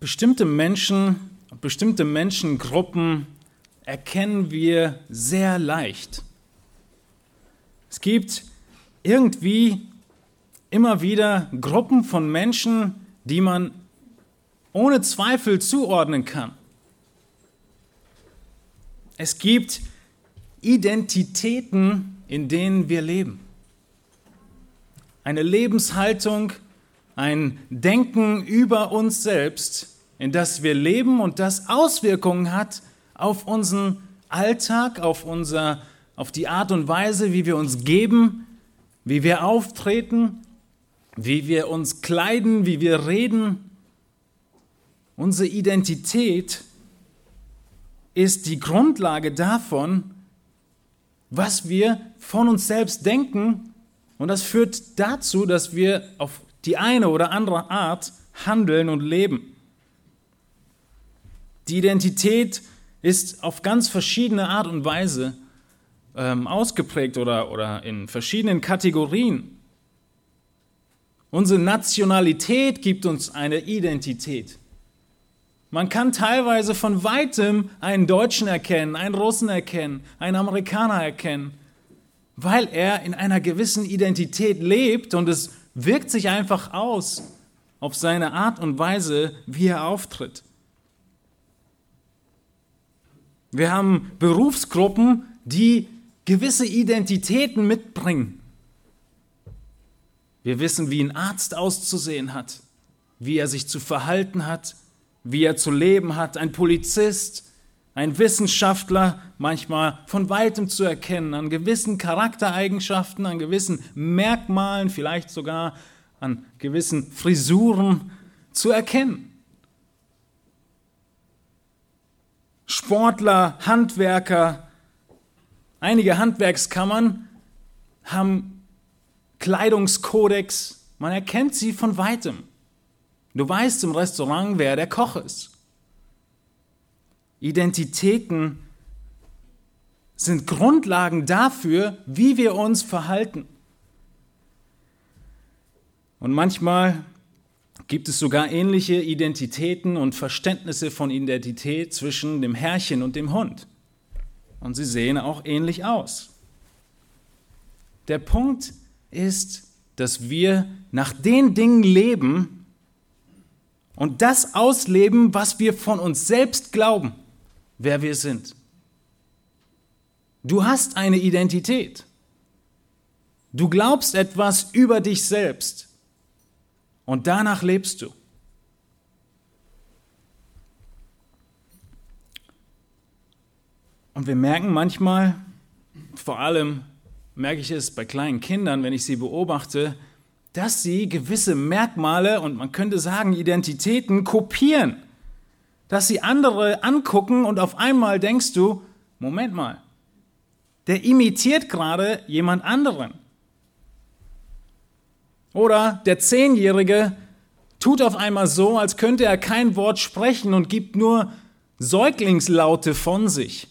bestimmte Menschen, bestimmte Menschengruppen erkennen wir sehr leicht. Es gibt irgendwie immer wieder Gruppen von Menschen, die man ohne Zweifel zuordnen kann. Es gibt Identitäten, in denen wir leben. Eine Lebenshaltung, ein Denken über uns selbst, in das wir leben und das Auswirkungen hat auf unseren Alltag, auf, unser, auf die Art und Weise, wie wir uns geben, wie wir auftreten, wie wir uns kleiden, wie wir reden. Unsere Identität ist die Grundlage davon, was wir von uns selbst denken. Und das führt dazu, dass wir auf die eine oder andere Art handeln und leben. Die Identität ist auf ganz verschiedene Art und Weise ähm, ausgeprägt oder, oder in verschiedenen Kategorien. Unsere Nationalität gibt uns eine Identität. Man kann teilweise von weitem einen Deutschen erkennen, einen Russen erkennen, einen Amerikaner erkennen, weil er in einer gewissen Identität lebt und es wirkt sich einfach aus auf seine Art und Weise, wie er auftritt. Wir haben Berufsgruppen, die gewisse Identitäten mitbringen. Wir wissen, wie ein Arzt auszusehen hat, wie er sich zu verhalten hat, wie er zu leben hat, ein Polizist, ein Wissenschaftler, manchmal von weitem zu erkennen, an gewissen Charaktereigenschaften, an gewissen Merkmalen, vielleicht sogar an gewissen Frisuren zu erkennen. Sportler, Handwerker, einige Handwerkskammern haben Kleidungskodex, man erkennt sie von weitem. Du weißt im Restaurant, wer der Koch ist. Identitäten sind Grundlagen dafür, wie wir uns verhalten. Und manchmal gibt es sogar ähnliche Identitäten und Verständnisse von Identität zwischen dem Herrchen und dem Hund. Und sie sehen auch ähnlich aus. Der Punkt ist, dass wir nach den Dingen leben, und das ausleben, was wir von uns selbst glauben, wer wir sind. Du hast eine Identität. Du glaubst etwas über dich selbst und danach lebst du. Und wir merken manchmal, vor allem merke ich es bei kleinen Kindern, wenn ich sie beobachte, dass sie gewisse Merkmale und man könnte sagen Identitäten kopieren. Dass sie andere angucken und auf einmal denkst du, Moment mal, der imitiert gerade jemand anderen. Oder der Zehnjährige tut auf einmal so, als könnte er kein Wort sprechen und gibt nur Säuglingslaute von sich.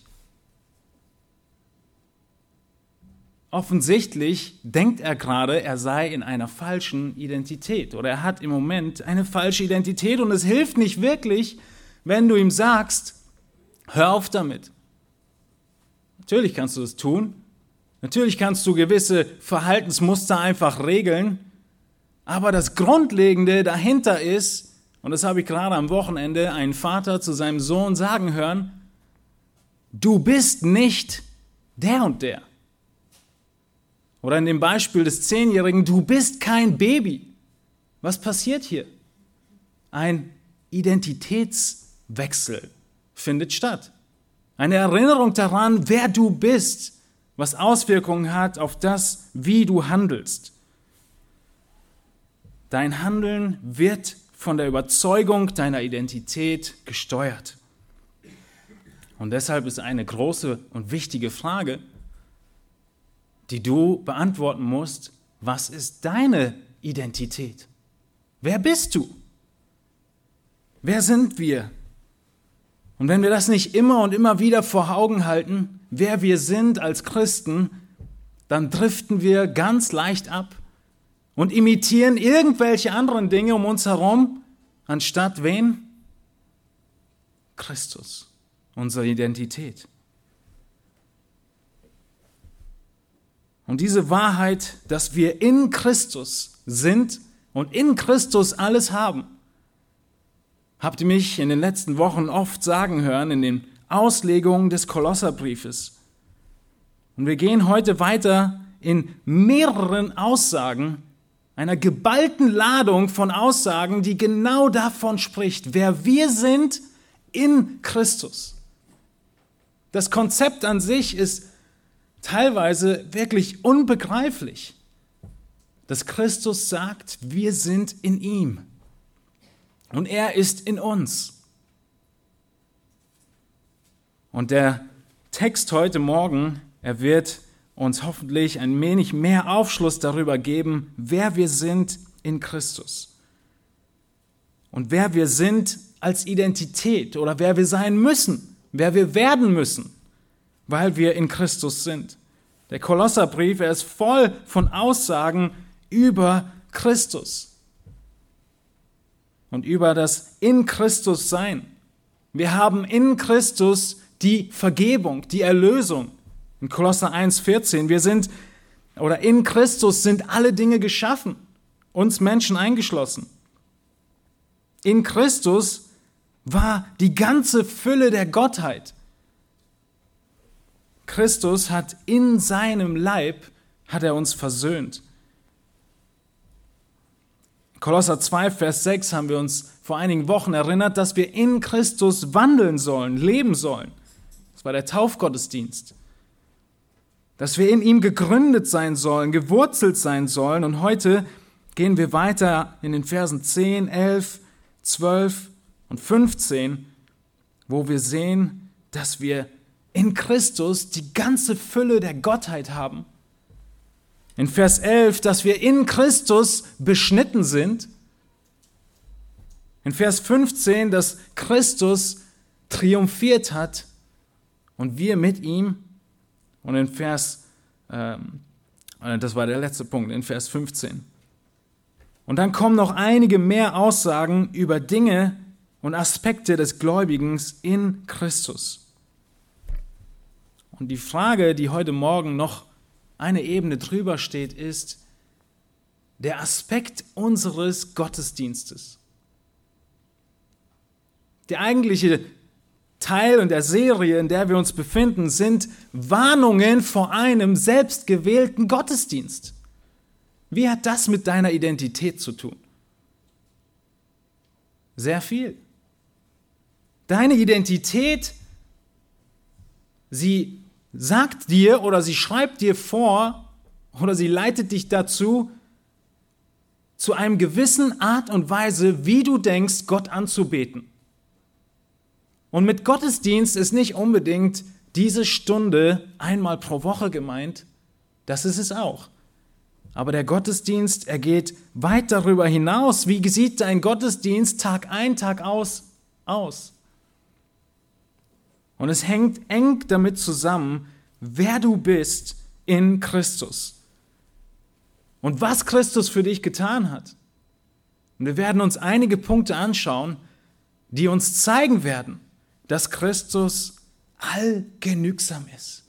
Offensichtlich denkt er gerade, er sei in einer falschen Identität oder er hat im Moment eine falsche Identität und es hilft nicht wirklich, wenn du ihm sagst, hör auf damit. Natürlich kannst du das tun. Natürlich kannst du gewisse Verhaltensmuster einfach regeln. Aber das Grundlegende dahinter ist, und das habe ich gerade am Wochenende einen Vater zu seinem Sohn sagen hören, du bist nicht der und der. Oder in dem Beispiel des Zehnjährigen, du bist kein Baby. Was passiert hier? Ein Identitätswechsel findet statt. Eine Erinnerung daran, wer du bist, was Auswirkungen hat auf das, wie du handelst. Dein Handeln wird von der Überzeugung deiner Identität gesteuert. Und deshalb ist eine große und wichtige Frage, die du beantworten musst, was ist deine Identität? Wer bist du? Wer sind wir? Und wenn wir das nicht immer und immer wieder vor Augen halten, wer wir sind als Christen, dann driften wir ganz leicht ab und imitieren irgendwelche anderen Dinge um uns herum, anstatt wen? Christus, unsere Identität. Und diese Wahrheit, dass wir in Christus sind und in Christus alles haben, habt ihr mich in den letzten Wochen oft sagen hören in den Auslegungen des Kolosserbriefes. Und wir gehen heute weiter in mehreren Aussagen, einer geballten Ladung von Aussagen, die genau davon spricht, wer wir sind in Christus. Das Konzept an sich ist teilweise wirklich unbegreiflich, dass Christus sagt, wir sind in ihm und er ist in uns. Und der Text heute Morgen, er wird uns hoffentlich ein wenig mehr Aufschluss darüber geben, wer wir sind in Christus. Und wer wir sind als Identität oder wer wir sein müssen, wer wir werden müssen, weil wir in Christus sind. Der Kolosserbrief, er ist voll von Aussagen über Christus und über das in Christus sein. Wir haben in Christus die Vergebung, die Erlösung. In Kolosser 1,14, wir sind, oder in Christus sind alle Dinge geschaffen, uns Menschen eingeschlossen. In Christus war die ganze Fülle der Gottheit. Christus hat in seinem Leib, hat er uns versöhnt. Kolosser 2, Vers 6 haben wir uns vor einigen Wochen erinnert, dass wir in Christus wandeln sollen, leben sollen. Das war der Taufgottesdienst. Dass wir in ihm gegründet sein sollen, gewurzelt sein sollen. Und heute gehen wir weiter in den Versen 10, 11, 12 und 15, wo wir sehen, dass wir in Christus die ganze Fülle der Gottheit haben in Vers 11, dass wir in Christus beschnitten sind. In Vers 15, dass Christus triumphiert hat und wir mit ihm. Und in Vers, ähm, äh, das war der letzte Punkt, in Vers 15. Und dann kommen noch einige mehr Aussagen über Dinge und Aspekte des Gläubigen in Christus. Und die Frage, die heute Morgen noch eine Ebene drüber steht, ist der Aspekt unseres Gottesdienstes. Der eigentliche Teil und der Serie, in der wir uns befinden, sind Warnungen vor einem selbstgewählten Gottesdienst. Wie hat das mit deiner Identität zu tun? Sehr viel. Deine Identität, sie sagt dir oder sie schreibt dir vor oder sie leitet dich dazu, zu einem gewissen Art und Weise, wie du denkst, Gott anzubeten. Und mit Gottesdienst ist nicht unbedingt diese Stunde einmal pro Woche gemeint, das ist es auch. Aber der Gottesdienst, er geht weit darüber hinaus. Wie sieht dein Gottesdienst Tag ein, Tag aus aus? Und es hängt eng damit zusammen, wer du bist in Christus. Und was Christus für dich getan hat. Und wir werden uns einige Punkte anschauen, die uns zeigen werden, dass Christus allgenügsam ist.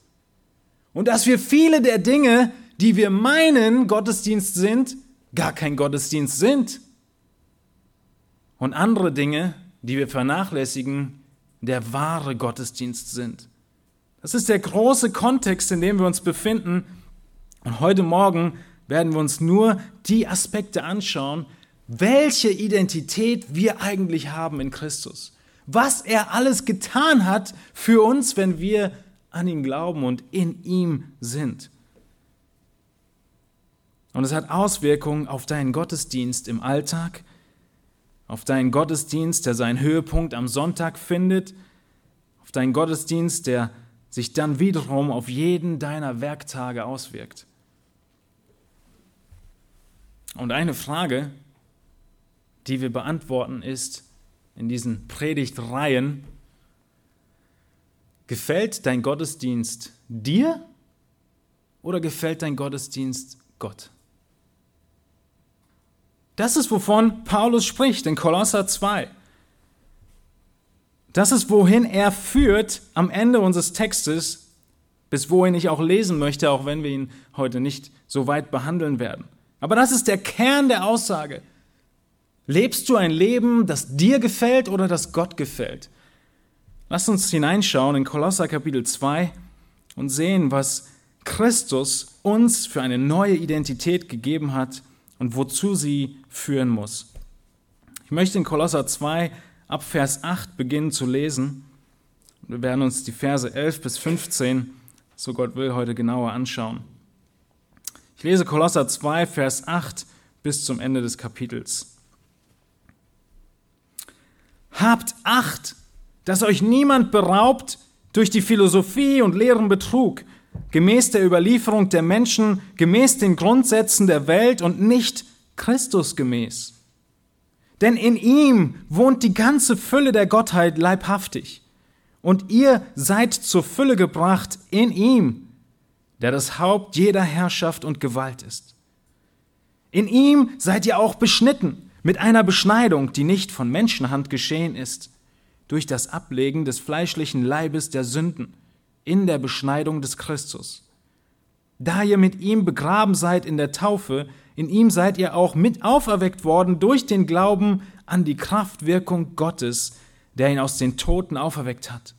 Und dass wir viele der Dinge, die wir meinen Gottesdienst sind, gar kein Gottesdienst sind. Und andere Dinge, die wir vernachlässigen, der wahre Gottesdienst sind. Das ist der große Kontext, in dem wir uns befinden. Und heute Morgen werden wir uns nur die Aspekte anschauen, welche Identität wir eigentlich haben in Christus. Was er alles getan hat für uns, wenn wir an ihn glauben und in ihm sind. Und es hat Auswirkungen auf deinen Gottesdienst im Alltag, auf deinen Gottesdienst, der seinen Höhepunkt am Sonntag findet, auf deinen Gottesdienst, der sich dann wiederum auf jeden deiner Werktage auswirkt. Und eine Frage, die wir beantworten, ist in diesen Predigtreihen, gefällt dein Gottesdienst dir oder gefällt dein Gottesdienst Gott? Das ist, wovon Paulus spricht in Kolosser 2. Das ist, wohin er führt am Ende unseres Textes, bis wohin ich auch lesen möchte, auch wenn wir ihn heute nicht so weit behandeln werden. Aber das ist der Kern der Aussage. Lebst du ein Leben, das dir gefällt oder das Gott gefällt? Lass uns hineinschauen in Kolosser Kapitel 2 und sehen, was Christus uns für eine neue Identität gegeben hat und wozu sie führen muss. Ich möchte in Kolosser 2 ab Vers 8 beginnen zu lesen. Wir werden uns die Verse 11 bis 15, so Gott will, heute genauer anschauen. Ich lese Kolosser 2, Vers 8 bis zum Ende des Kapitels. Habt Acht, dass euch niemand beraubt durch die Philosophie und leeren Betrug, gemäß der Überlieferung der Menschen, gemäß den Grundsätzen der Welt und nicht Christus gemäß. Denn in ihm wohnt die ganze Fülle der Gottheit leibhaftig. Und ihr seid zur Fülle gebracht in ihm, der das Haupt jeder Herrschaft und Gewalt ist. In ihm seid ihr auch beschnitten mit einer Beschneidung, die nicht von Menschenhand geschehen ist, durch das Ablegen des fleischlichen Leibes der Sünden in der Beschneidung des Christus. Da ihr mit ihm begraben seid in der Taufe, in ihm seid ihr auch mit auferweckt worden durch den Glauben an die Kraftwirkung Gottes, der ihn aus den Toten auferweckt hat.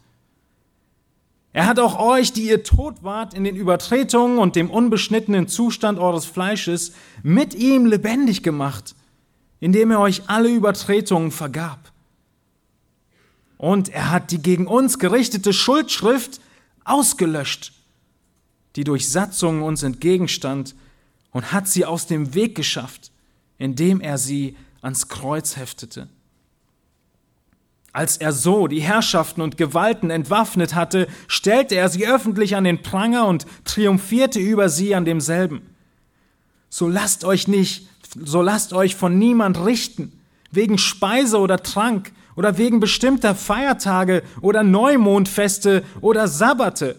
Er hat auch euch, die ihr tot wart in den Übertretungen und dem unbeschnittenen Zustand eures Fleisches, mit ihm lebendig gemacht, indem er euch alle Übertretungen vergab. Und er hat die gegen uns gerichtete Schuldschrift ausgelöscht, die durch Satzungen uns entgegenstand, und hat sie aus dem Weg geschafft, indem er sie ans Kreuz heftete. Als er so die Herrschaften und Gewalten entwaffnet hatte, stellte er sie öffentlich an den Pranger und triumphierte über sie an demselben. So lasst euch nicht, so lasst euch von niemand richten, wegen Speise oder Trank oder wegen bestimmter Feiertage oder Neumondfeste oder Sabbate,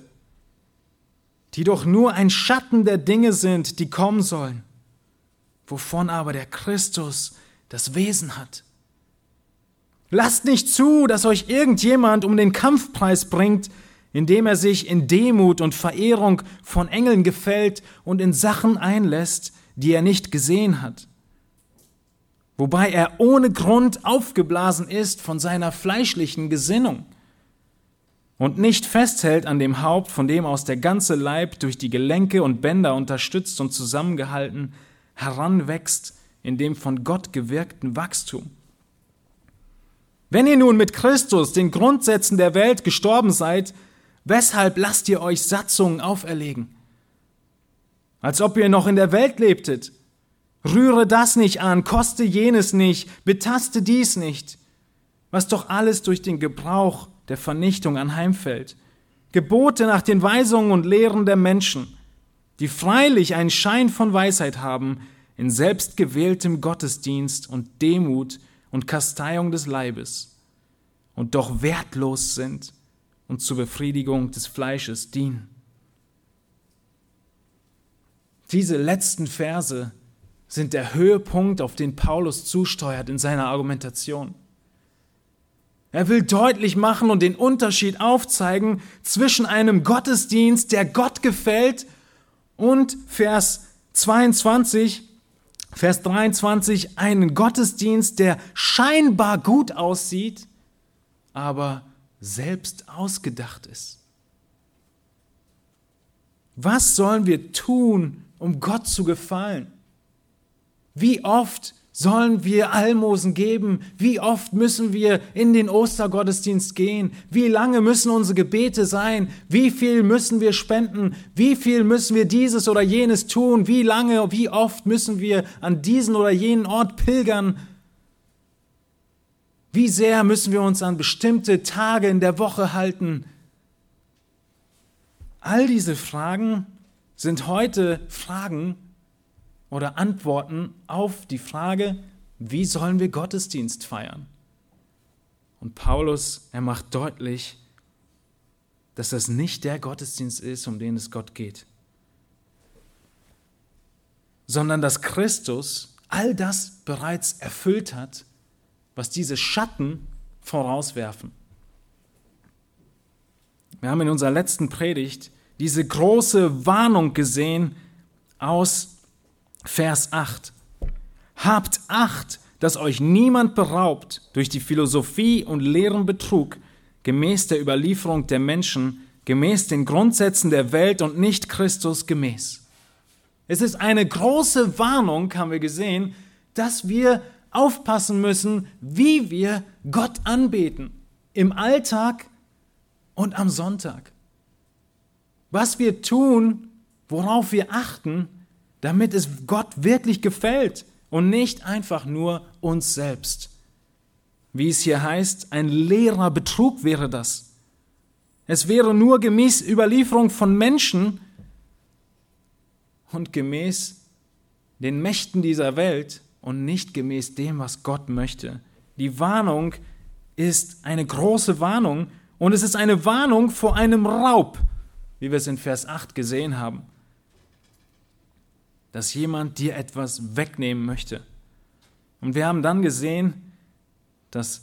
die doch nur ein Schatten der Dinge sind, die kommen sollen, wovon aber der Christus das Wesen hat. Lasst nicht zu, dass euch irgendjemand um den Kampfpreis bringt, indem er sich in Demut und Verehrung von Engeln gefällt und in Sachen einlässt, die er nicht gesehen hat wobei er ohne Grund aufgeblasen ist von seiner fleischlichen Gesinnung und nicht festhält an dem Haupt, von dem aus der ganze Leib durch die Gelenke und Bänder unterstützt und zusammengehalten heranwächst in dem von Gott gewirkten Wachstum. Wenn ihr nun mit Christus den Grundsätzen der Welt gestorben seid, weshalb lasst ihr euch Satzungen auferlegen? Als ob ihr noch in der Welt lebtet, Rühre das nicht an, koste jenes nicht, betaste dies nicht, was doch alles durch den Gebrauch der Vernichtung anheimfällt. Gebote nach den Weisungen und Lehren der Menschen, die freilich einen Schein von Weisheit haben, in selbstgewähltem Gottesdienst und Demut und Kasteiung des Leibes, und doch wertlos sind und zur Befriedigung des Fleisches dienen. Diese letzten Verse sind der Höhepunkt, auf den Paulus zusteuert in seiner Argumentation. Er will deutlich machen und den Unterschied aufzeigen zwischen einem Gottesdienst, der Gott gefällt, und Vers 22, Vers 23, einen Gottesdienst, der scheinbar gut aussieht, aber selbst ausgedacht ist. Was sollen wir tun, um Gott zu gefallen? Wie oft sollen wir Almosen geben? Wie oft müssen wir in den Ostergottesdienst gehen? Wie lange müssen unsere Gebete sein? Wie viel müssen wir spenden? Wie viel müssen wir dieses oder jenes tun? Wie lange, wie oft müssen wir an diesen oder jenen Ort pilgern? Wie sehr müssen wir uns an bestimmte Tage in der Woche halten? All diese Fragen sind heute Fragen, oder Antworten auf die Frage, wie sollen wir Gottesdienst feiern? Und Paulus, er macht deutlich, dass das nicht der Gottesdienst ist, um den es Gott geht, sondern dass Christus all das bereits erfüllt hat, was diese Schatten vorauswerfen. Wir haben in unserer letzten Predigt diese große Warnung gesehen aus Vers 8. Habt Acht, dass euch niemand beraubt durch die Philosophie und leeren Betrug, gemäß der Überlieferung der Menschen, gemäß den Grundsätzen der Welt und nicht Christus gemäß. Es ist eine große Warnung, haben wir gesehen, dass wir aufpassen müssen, wie wir Gott anbeten. Im Alltag und am Sonntag. Was wir tun, worauf wir achten, damit es Gott wirklich gefällt und nicht einfach nur uns selbst. Wie es hier heißt, ein leerer Betrug wäre das. Es wäre nur gemäß Überlieferung von Menschen und gemäß den Mächten dieser Welt und nicht gemäß dem, was Gott möchte. Die Warnung ist eine große Warnung und es ist eine Warnung vor einem Raub, wie wir es in Vers 8 gesehen haben dass jemand dir etwas wegnehmen möchte. Und wir haben dann gesehen, dass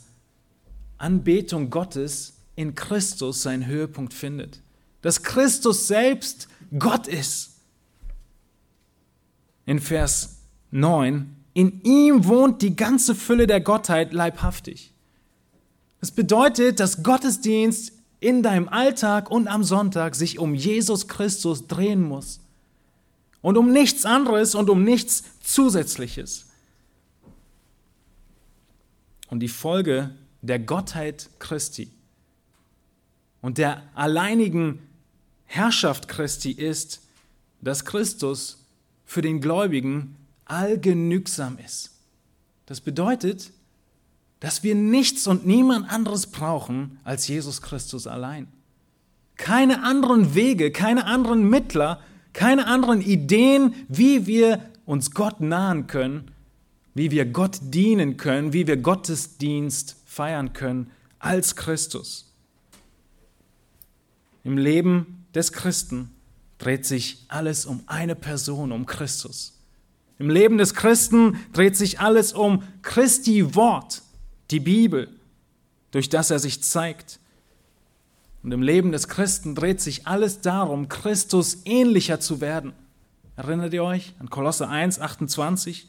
Anbetung Gottes in Christus seinen Höhepunkt findet. Dass Christus selbst Gott ist. In Vers 9, in ihm wohnt die ganze Fülle der Gottheit leibhaftig. Das bedeutet, dass Gottesdienst in deinem Alltag und am Sonntag sich um Jesus Christus drehen muss und um nichts anderes und um nichts Zusätzliches. Und die Folge der Gottheit Christi und der alleinigen Herrschaft Christi ist, dass Christus für den Gläubigen allgenügsam ist. Das bedeutet, dass wir nichts und niemand anderes brauchen als Jesus Christus allein. Keine anderen Wege, keine anderen Mittler keine anderen Ideen, wie wir uns Gott nahen können, wie wir Gott dienen können, wie wir Gottesdienst feiern können als Christus. Im Leben des Christen dreht sich alles um eine Person, um Christus. Im Leben des Christen dreht sich alles um Christi Wort, die Bibel, durch das er sich zeigt. Und im Leben des Christen dreht sich alles darum, Christus ähnlicher zu werden. Erinnert ihr euch an Kolosse 1, 28?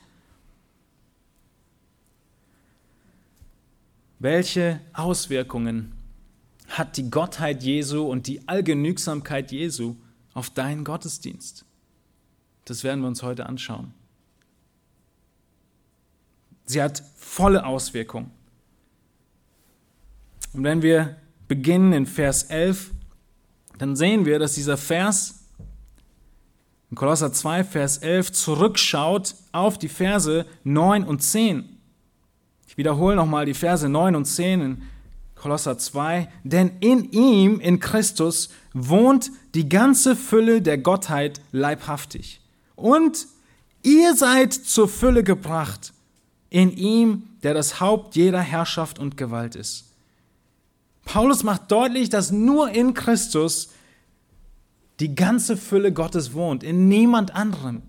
Welche Auswirkungen hat die Gottheit Jesu und die Allgenügsamkeit Jesu auf deinen Gottesdienst? Das werden wir uns heute anschauen. Sie hat volle Auswirkungen. Und wenn wir beginnen in Vers 11, dann sehen wir, dass dieser Vers in Kolosser 2, Vers 11 zurückschaut auf die Verse 9 und 10. Ich wiederhole nochmal die Verse 9 und 10 in Kolosser 2. Denn in ihm, in Christus, wohnt die ganze Fülle der Gottheit leibhaftig. Und ihr seid zur Fülle gebracht in ihm, der das Haupt jeder Herrschaft und Gewalt ist. Paulus macht deutlich, dass nur in Christus die ganze Fülle Gottes wohnt, in niemand anderem.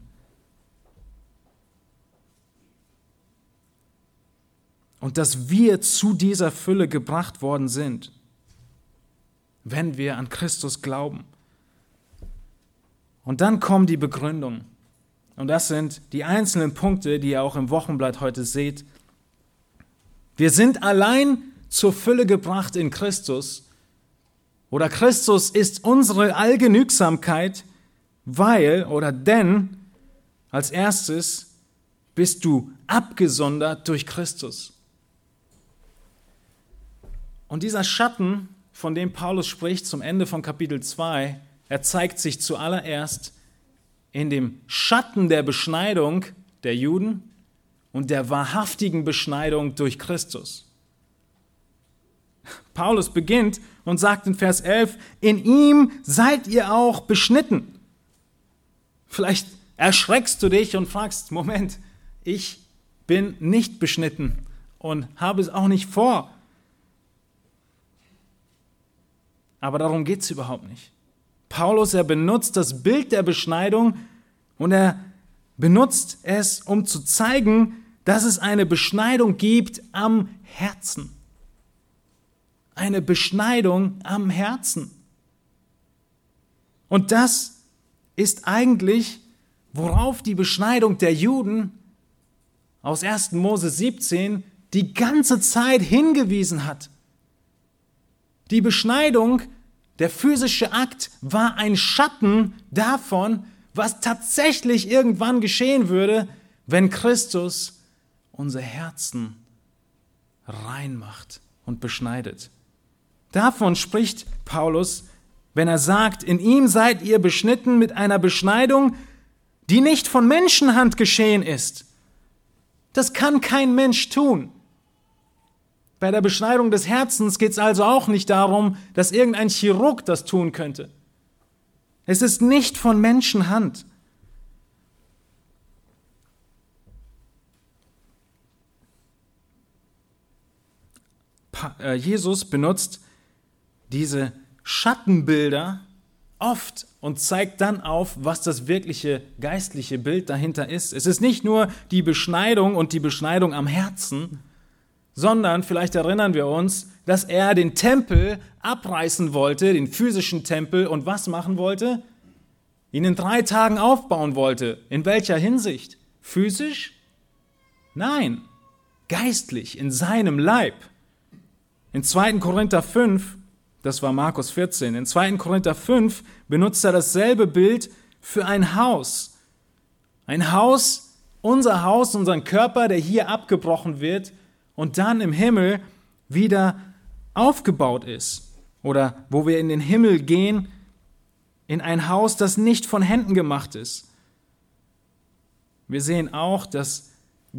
Und dass wir zu dieser Fülle gebracht worden sind, wenn wir an Christus glauben. Und dann kommen die Begründungen. Und das sind die einzelnen Punkte, die ihr auch im Wochenblatt heute seht. Wir sind allein zur Fülle gebracht in Christus. Oder Christus ist unsere Allgenügsamkeit, weil oder denn als erstes bist du abgesondert durch Christus. Und dieser Schatten, von dem Paulus spricht zum Ende von Kapitel 2, er zeigt sich zuallererst in dem Schatten der Beschneidung der Juden und der wahrhaftigen Beschneidung durch Christus. Paulus beginnt und sagt in Vers 11, in ihm seid ihr auch beschnitten. Vielleicht erschreckst du dich und fragst, Moment, ich bin nicht beschnitten und habe es auch nicht vor. Aber darum geht es überhaupt nicht. Paulus, er benutzt das Bild der Beschneidung und er benutzt es, um zu zeigen, dass es eine Beschneidung gibt am Herzen eine Beschneidung am Herzen. Und das ist eigentlich, worauf die Beschneidung der Juden aus 1. Mose 17 die ganze Zeit hingewiesen hat. Die Beschneidung, der physische Akt, war ein Schatten davon, was tatsächlich irgendwann geschehen würde, wenn Christus unser Herzen reinmacht und beschneidet. Davon spricht Paulus, wenn er sagt, in ihm seid ihr beschnitten mit einer Beschneidung, die nicht von Menschenhand geschehen ist. Das kann kein Mensch tun. Bei der Beschneidung des Herzens geht es also auch nicht darum, dass irgendein Chirurg das tun könnte. Es ist nicht von Menschenhand. Äh, Jesus benutzt diese Schattenbilder oft und zeigt dann auf, was das wirkliche geistliche Bild dahinter ist. Es ist nicht nur die Beschneidung und die Beschneidung am Herzen, sondern vielleicht erinnern wir uns, dass er den Tempel abreißen wollte, den physischen Tempel, und was machen wollte? Ihn in drei Tagen aufbauen wollte. In welcher Hinsicht? Physisch? Nein, geistlich, in seinem Leib. In 2. Korinther 5 das war Markus 14. In 2. Korinther 5 benutzt er dasselbe Bild für ein Haus. Ein Haus, unser Haus, unseren Körper, der hier abgebrochen wird und dann im Himmel wieder aufgebaut ist. Oder wo wir in den Himmel gehen, in ein Haus, das nicht von Händen gemacht ist. Wir sehen auch, dass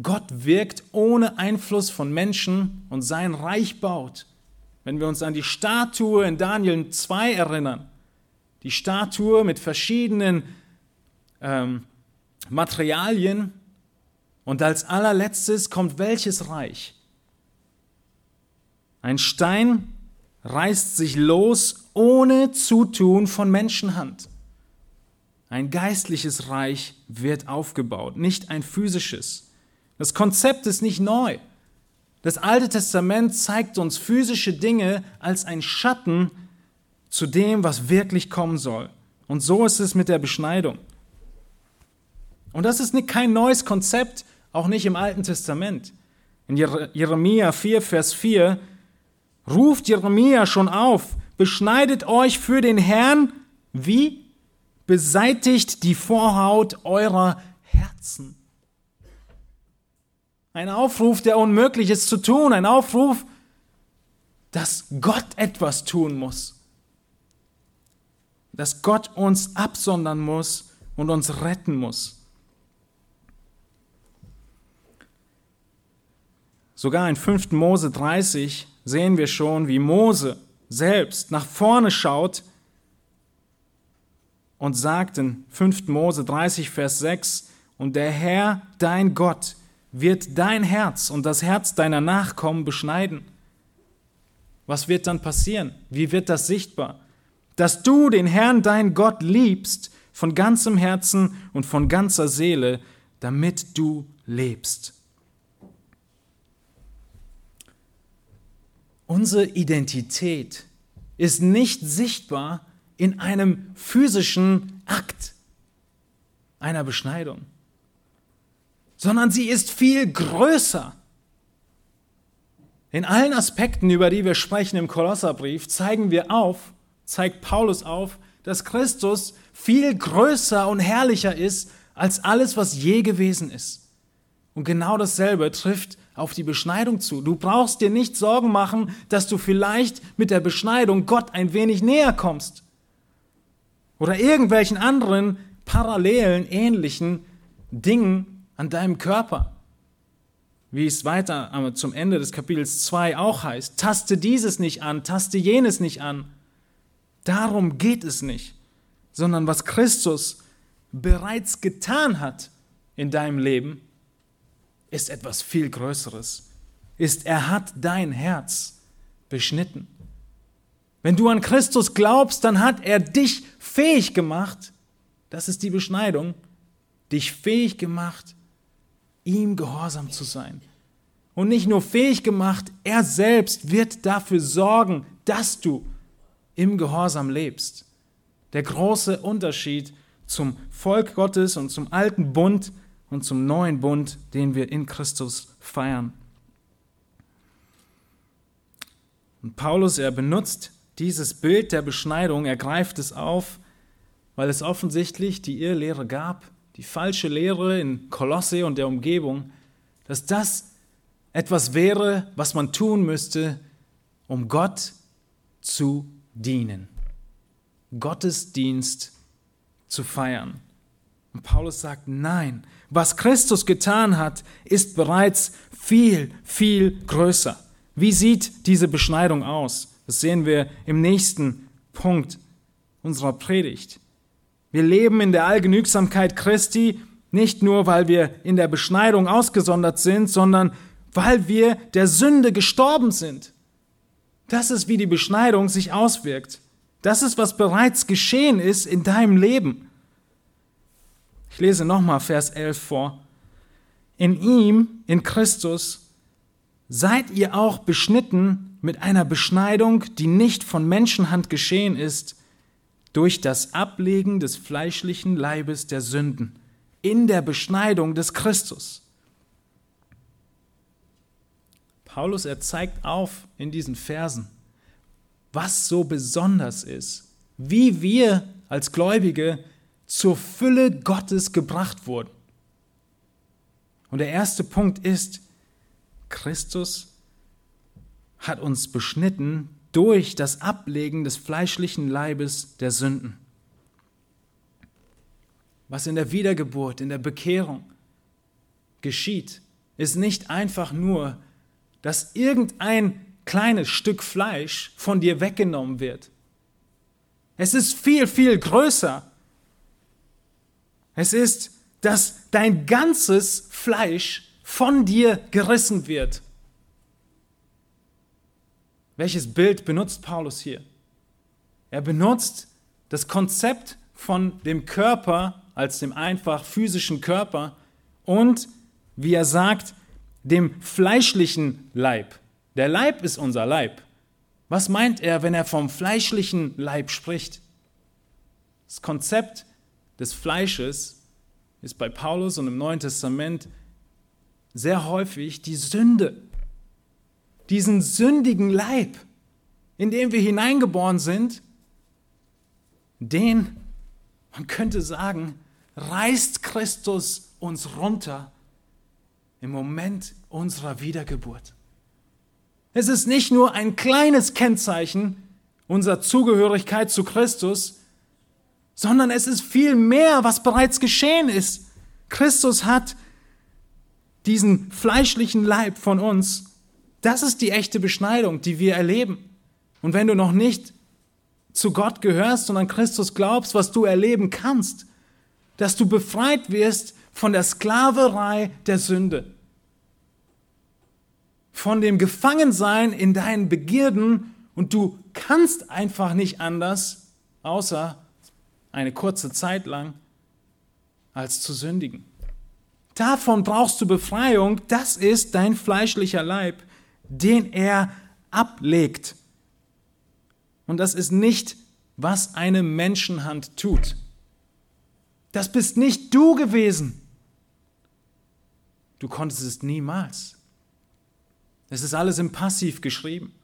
Gott wirkt ohne Einfluss von Menschen und sein Reich baut. Wenn wir uns an die Statue in Daniel 2 erinnern, die Statue mit verschiedenen ähm, Materialien und als allerletztes kommt welches Reich? Ein Stein reißt sich los ohne Zutun von Menschenhand. Ein geistliches Reich wird aufgebaut, nicht ein physisches. Das Konzept ist nicht neu. Das Alte Testament zeigt uns physische Dinge als ein Schatten zu dem, was wirklich kommen soll. Und so ist es mit der Beschneidung. Und das ist kein neues Konzept, auch nicht im Alten Testament. In Jeremia 4, Vers 4 ruft Jeremia schon auf, beschneidet euch für den Herrn, wie? Beseitigt die Vorhaut eurer Herzen. Ein Aufruf, der unmöglich ist zu tun. Ein Aufruf, dass Gott etwas tun muss. Dass Gott uns absondern muss und uns retten muss. Sogar in 5. Mose 30 sehen wir schon, wie Mose selbst nach vorne schaut und sagt in 5. Mose 30, Vers 6, und der Herr, dein Gott, wird dein Herz und das Herz deiner Nachkommen beschneiden. Was wird dann passieren? Wie wird das sichtbar? Dass du den Herrn, dein Gott, liebst von ganzem Herzen und von ganzer Seele, damit du lebst. Unsere Identität ist nicht sichtbar in einem physischen Akt einer Beschneidung sondern sie ist viel größer. In allen Aspekten, über die wir sprechen im Kolosserbrief, zeigen wir auf, zeigt Paulus auf, dass Christus viel größer und herrlicher ist als alles, was je gewesen ist. Und genau dasselbe trifft auf die Beschneidung zu. Du brauchst dir nicht Sorgen machen, dass du vielleicht mit der Beschneidung Gott ein wenig näher kommst. Oder irgendwelchen anderen parallelen, ähnlichen Dingen, an deinem Körper. Wie es weiter zum Ende des Kapitels 2 auch heißt. Taste dieses nicht an, taste jenes nicht an. Darum geht es nicht, sondern was Christus bereits getan hat in deinem Leben, ist etwas viel Größeres. Ist, er hat dein Herz beschnitten. Wenn du an Christus glaubst, dann hat er dich fähig gemacht, das ist die Beschneidung, dich fähig gemacht, ihm gehorsam zu sein. Und nicht nur fähig gemacht, er selbst wird dafür sorgen, dass du im Gehorsam lebst, der große Unterschied zum Volk Gottes und zum alten Bund und zum neuen Bund, den wir in Christus feiern. Und Paulus, er benutzt dieses Bild der Beschneidung, er greift es auf, weil es offensichtlich die Irrlehre gab, die falsche Lehre in Kolosse und der Umgebung, dass das etwas wäre, was man tun müsste, um Gott zu dienen. Gottesdienst zu feiern. Und Paulus sagt, nein, was Christus getan hat, ist bereits viel, viel größer. Wie sieht diese Beschneidung aus? Das sehen wir im nächsten Punkt unserer Predigt. Wir leben in der Allgenügsamkeit Christi nicht nur, weil wir in der Beschneidung ausgesondert sind, sondern weil wir der Sünde gestorben sind. Das ist, wie die Beschneidung sich auswirkt. Das ist, was bereits geschehen ist in deinem Leben. Ich lese nochmal Vers 11 vor. In ihm, in Christus, seid ihr auch beschnitten mit einer Beschneidung, die nicht von Menschenhand geschehen ist, durch das Ablegen des fleischlichen Leibes der Sünden, in der Beschneidung des Christus. Paulus, er zeigt auf in diesen Versen, was so besonders ist, wie wir als Gläubige zur Fülle Gottes gebracht wurden. Und der erste Punkt ist, Christus hat uns beschnitten durch das Ablegen des fleischlichen Leibes der Sünden. Was in der Wiedergeburt, in der Bekehrung geschieht, ist nicht einfach nur, dass irgendein kleines Stück Fleisch von dir weggenommen wird. Es ist viel, viel größer. Es ist, dass dein ganzes Fleisch von dir gerissen wird. Welches Bild benutzt Paulus hier? Er benutzt das Konzept von dem Körper als dem einfach physischen Körper und, wie er sagt, dem fleischlichen Leib. Der Leib ist unser Leib. Was meint er, wenn er vom fleischlichen Leib spricht? Das Konzept des Fleisches ist bei Paulus und im Neuen Testament sehr häufig die Sünde. Diesen sündigen Leib, in den wir hineingeboren sind, den, man könnte sagen, reißt Christus uns runter im Moment unserer Wiedergeburt. Es ist nicht nur ein kleines Kennzeichen unserer Zugehörigkeit zu Christus, sondern es ist viel mehr, was bereits geschehen ist. Christus hat diesen fleischlichen Leib von uns. Das ist die echte Beschneidung, die wir erleben. Und wenn du noch nicht zu Gott gehörst und an Christus glaubst, was du erleben kannst, dass du befreit wirst von der Sklaverei der Sünde, von dem Gefangensein in deinen Begierden und du kannst einfach nicht anders, außer eine kurze Zeit lang, als zu sündigen. Davon brauchst du Befreiung, das ist dein fleischlicher Leib, den er ablegt. Und das ist nicht, was eine Menschenhand tut. Das bist nicht du gewesen. Du konntest es niemals. Es ist alles im Passiv geschrieben.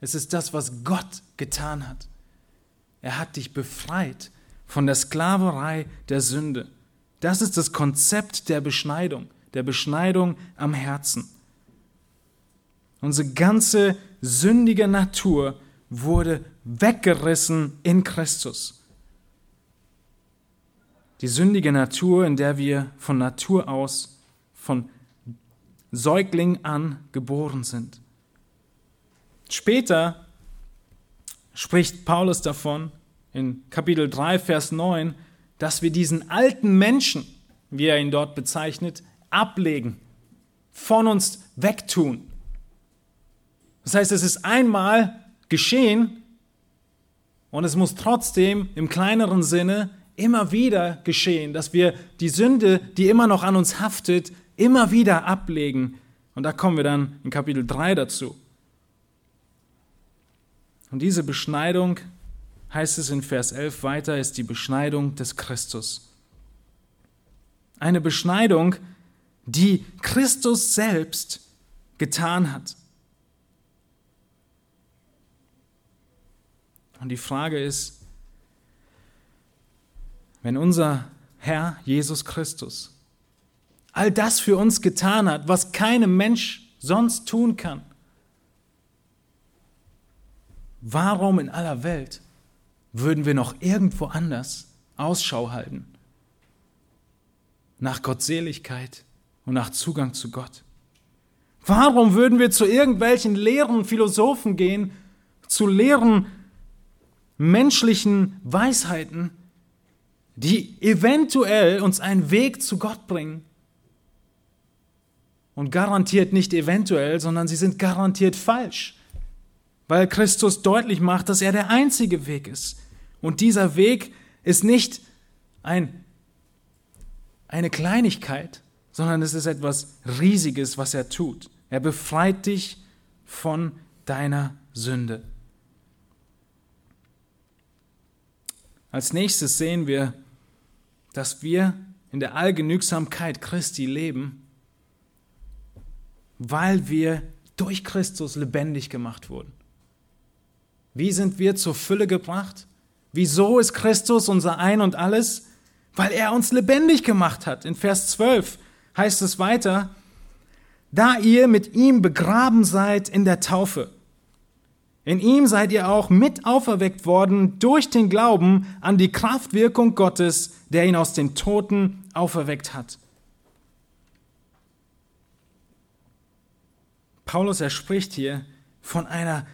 Es ist das, was Gott getan hat. Er hat dich befreit von der Sklaverei der Sünde. Das ist das Konzept der Beschneidung, der Beschneidung am Herzen. Unsere ganze sündige Natur wurde weggerissen in Christus. Die sündige Natur, in der wir von Natur aus, von Säugling an geboren sind. Später spricht Paulus davon in Kapitel 3, Vers 9, dass wir diesen alten Menschen, wie er ihn dort bezeichnet, ablegen, von uns wegtun. Das heißt, es ist einmal geschehen und es muss trotzdem im kleineren Sinne immer wieder geschehen, dass wir die Sünde, die immer noch an uns haftet, immer wieder ablegen. Und da kommen wir dann in Kapitel 3 dazu. Und diese Beschneidung heißt es in Vers 11 weiter, ist die Beschneidung des Christus. Eine Beschneidung, die Christus selbst getan hat. Und die Frage ist, wenn unser Herr Jesus Christus all das für uns getan hat, was keinem Mensch sonst tun kann, warum in aller Welt würden wir noch irgendwo anders Ausschau halten nach Gottseligkeit und nach Zugang zu Gott? Warum würden wir zu irgendwelchen leeren Philosophen gehen, zu leeren menschlichen Weisheiten, die eventuell uns einen Weg zu Gott bringen? Und garantiert nicht eventuell, sondern sie sind garantiert falsch, weil Christus deutlich macht, dass er der einzige Weg ist. Und dieser Weg ist nicht ein, eine Kleinigkeit, sondern es ist etwas Riesiges, was er tut. Er befreit dich von deiner Sünde. Als nächstes sehen wir, dass wir in der Allgenügsamkeit Christi leben, weil wir durch Christus lebendig gemacht wurden. Wie sind wir zur Fülle gebracht? Wieso ist Christus unser Ein und alles? Weil er uns lebendig gemacht hat. In Vers 12 heißt es weiter, da ihr mit ihm begraben seid in der Taufe. In ihm seid ihr auch mit auferweckt worden durch den Glauben an die Kraftwirkung Gottes, der ihn aus den Toten auferweckt hat. Paulus, er spricht hier von einer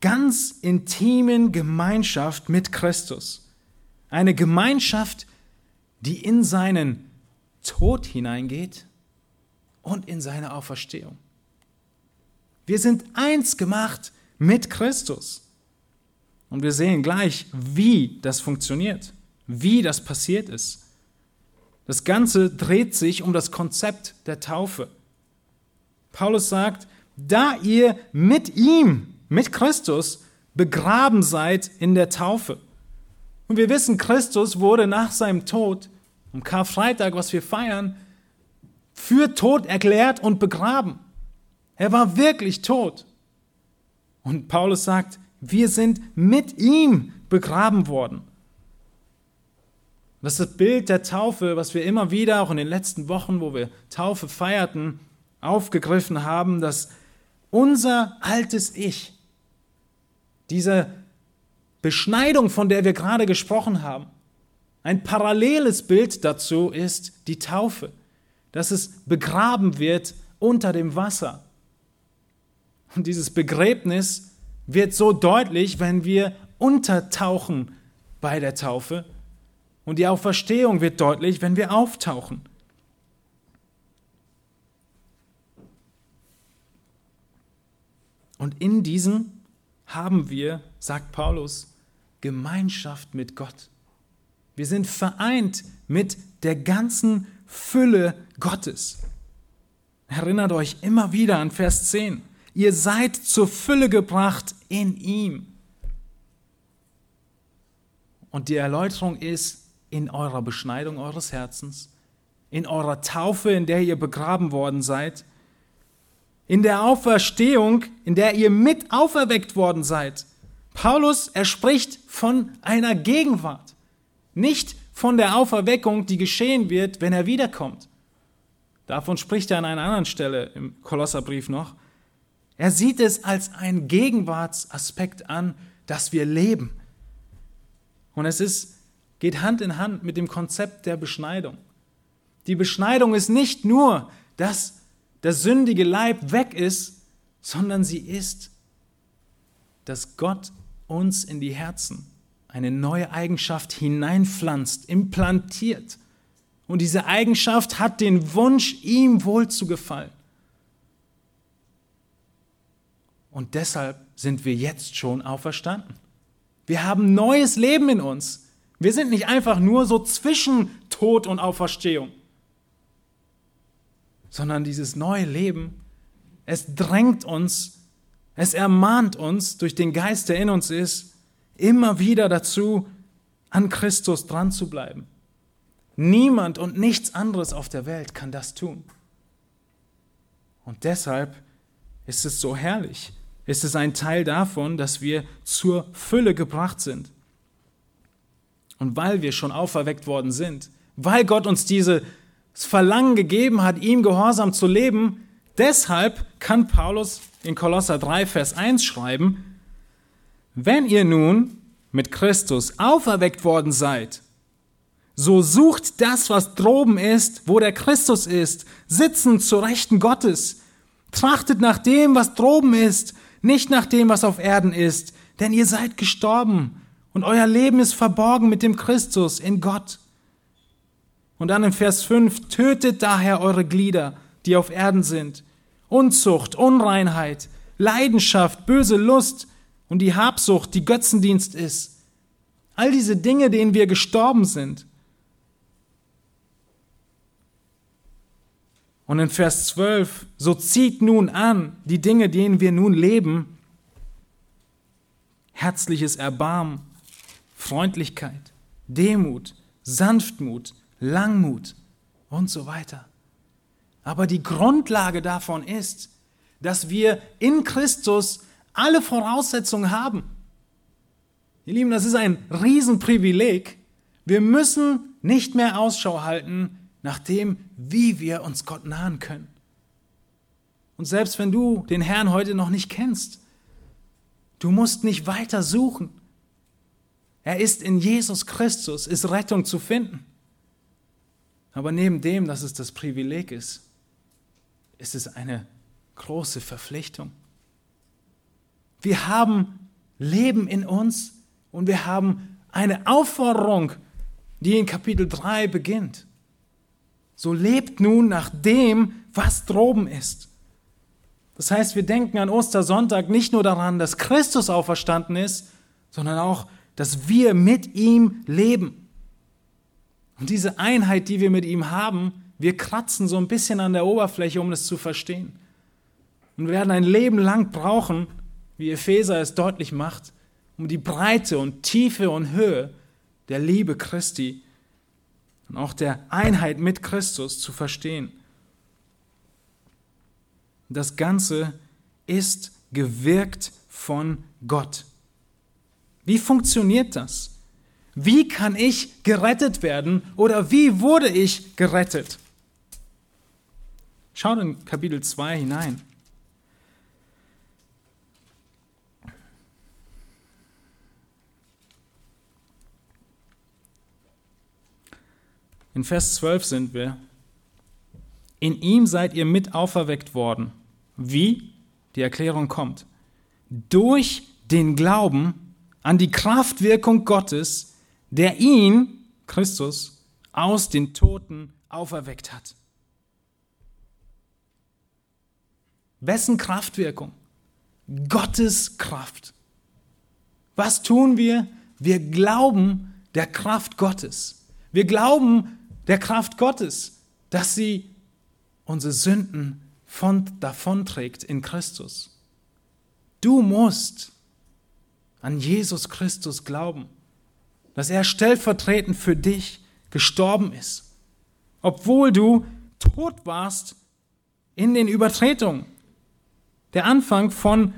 ganz intimen Gemeinschaft mit Christus. Eine Gemeinschaft, die in seinen Tod hineingeht und in seine Auferstehung. Wir sind eins gemacht mit Christus. Und wir sehen gleich, wie das funktioniert, wie das passiert ist. Das Ganze dreht sich um das Konzept der Taufe. Paulus sagt, da ihr mit ihm mit Christus begraben seid in der Taufe. Und wir wissen, Christus wurde nach seinem Tod, am Karfreitag, was wir feiern, für tot erklärt und begraben. Er war wirklich tot. Und Paulus sagt, wir sind mit ihm begraben worden. Das ist das Bild der Taufe, was wir immer wieder, auch in den letzten Wochen, wo wir Taufe feierten, aufgegriffen haben, dass unser altes Ich diese Beschneidung, von der wir gerade gesprochen haben, ein paralleles Bild dazu ist die Taufe, dass es begraben wird unter dem Wasser. Und dieses Begräbnis wird so deutlich, wenn wir untertauchen bei der Taufe. Und die Auferstehung wird deutlich, wenn wir auftauchen. Und in diesem haben wir, sagt Paulus, Gemeinschaft mit Gott. Wir sind vereint mit der ganzen Fülle Gottes. Erinnert euch immer wieder an Vers 10. Ihr seid zur Fülle gebracht in ihm. Und die Erläuterung ist in eurer Beschneidung eures Herzens, in eurer Taufe, in der ihr begraben worden seid, in der Auferstehung, in der ihr mit auferweckt worden seid. Paulus, er spricht von einer Gegenwart, nicht von der Auferweckung, die geschehen wird, wenn er wiederkommt. Davon spricht er an einer anderen Stelle im Kolosserbrief noch. Er sieht es als einen Gegenwartsaspekt an, dass wir leben. Und es ist, geht Hand in Hand mit dem Konzept der Beschneidung. Die Beschneidung ist nicht nur das, der sündige Leib weg ist, sondern sie ist, dass Gott uns in die Herzen eine neue Eigenschaft hineinpflanzt, implantiert. Und diese Eigenschaft hat den Wunsch, ihm wohl zu gefallen. Und deshalb sind wir jetzt schon auferstanden. Wir haben neues Leben in uns. Wir sind nicht einfach nur so zwischen Tod und Auferstehung sondern dieses neue Leben, es drängt uns, es ermahnt uns durch den Geist, der in uns ist, immer wieder dazu, an Christus dran zu bleiben. Niemand und nichts anderes auf der Welt kann das tun. Und deshalb ist es so herrlich. Es ist ein Teil davon, dass wir zur Fülle gebracht sind. Und weil wir schon auferweckt worden sind, weil Gott uns dieses Verlangen gegeben hat, ihm gehorsam zu leben, deshalb kann Paulus in Kolosser 3, Vers 1 schreiben, wenn ihr nun mit Christus auferweckt worden seid, so sucht das, was droben ist, wo der Christus ist, sitzend zur Rechten Gottes. Trachtet nach dem, was droben ist, nicht nach dem, was auf Erden ist, denn ihr seid gestorben und euer Leben ist verborgen mit dem Christus in Gott. Und dann in Vers 5, tötet daher eure Glieder, die auf Erden sind. Unzucht, Unreinheit, Leidenschaft, böse Lust und die Habsucht, die Götzendienst ist. All diese Dinge, denen wir gestorben sind. Und in Vers 12, so zieht nun an die Dinge, denen wir nun leben, herzliches Erbarmen, Freundlichkeit, Demut, Sanftmut, Langmut und so weiter. Aber die Grundlage davon ist, dass wir in Christus alle Voraussetzungen haben. Ihr Lieben, das ist ein Riesenprivileg. Wir müssen nicht mehr Ausschau halten nach dem, wie wir uns Gott nahen können. Und selbst wenn du den Herrn heute noch nicht kennst, du musst nicht weiter suchen. Er ist in Jesus Christus, ist Rettung zu finden. Aber neben dem, dass es das Privileg ist, ist es eine große Verpflichtung. Wir haben Leben in uns und wir haben eine Aufforderung, die in Kapitel 3 beginnt. So lebt nun nach dem, was droben ist. Das heißt, wir denken an Ostersonntag nicht nur daran, dass Christus auferstanden ist, sondern auch, dass wir mit ihm leben. Und diese Einheit, die wir mit ihm haben, wir kratzen so ein bisschen an der Oberfläche, um das zu verstehen. Und werden ein Leben lang brauchen, wie Epheser es deutlich macht, um die Breite und Tiefe und Höhe der Liebe Christi und auch der Einheit mit Christus zu verstehen. Das Ganze ist gewirkt von Gott. Wie funktioniert das? Wie kann ich gerettet werden oder wie wurde ich gerettet? Schaut in Kapitel 2 hinein. In Vers 12 sind wir. In ihm seid ihr mit auferweckt worden. Wie? Die Erklärung kommt. Durch den Glauben an die Kraftwirkung Gottes, der ihn, Christus, aus den Toten auferweckt hat. Wessen Kraftwirkung? Gottes Kraft. Was tun wir? Wir glauben der Kraft Gottes. Wir glauben der Kraft Gottes, dass sie unsere Sünden von, davonträgt in Christus. Du musst an Jesus Christus glauben, dass er stellvertretend für dich gestorben ist, obwohl du tot warst in den Übertretungen. Der Anfang von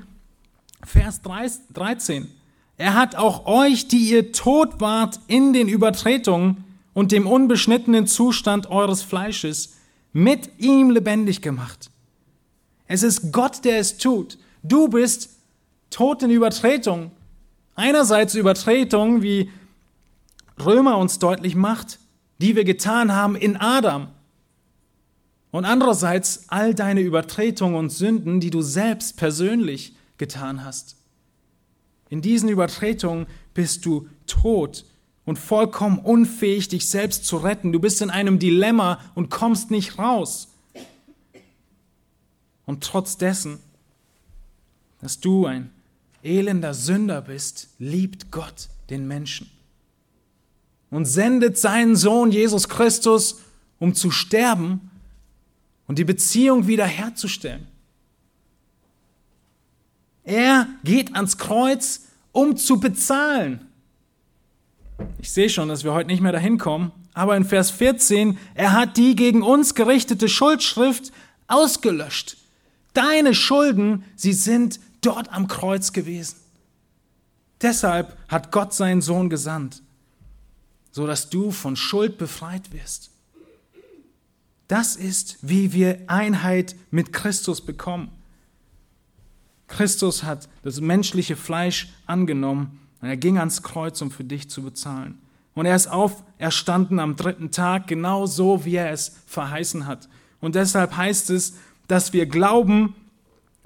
Vers 13. Er hat auch euch, die ihr tot wart in den Übertretungen, und dem unbeschnittenen Zustand eures Fleisches mit ihm lebendig gemacht. Es ist Gott, der es tut. Du bist tot in Übertretung. Einerseits Übertretung, wie Römer uns deutlich macht, die wir getan haben in Adam. Und andererseits all deine Übertretungen und Sünden, die du selbst persönlich getan hast. In diesen Übertretungen bist du tot und vollkommen unfähig, dich selbst zu retten. Du bist in einem Dilemma und kommst nicht raus. Und trotz dessen, dass du ein elender Sünder bist, liebt Gott den Menschen und sendet seinen Sohn Jesus Christus, um zu sterben und die Beziehung wiederherzustellen. Er geht ans Kreuz um zu bezahlen. Ich sehe schon, dass wir heute nicht mehr dahin kommen, aber in Vers 14, er hat die gegen uns gerichtete Schuldschrift ausgelöscht. Deine Schulden, sie sind dort am Kreuz gewesen. Deshalb hat Gott seinen Sohn gesandt, so dass du von Schuld befreit wirst. Das ist, wie wir Einheit mit Christus bekommen. Christus hat das menschliche Fleisch angenommen und er ging ans Kreuz, um für dich zu bezahlen. Und er ist auferstanden am dritten Tag, genau so, wie er es verheißen hat. Und deshalb heißt es, dass wir glauben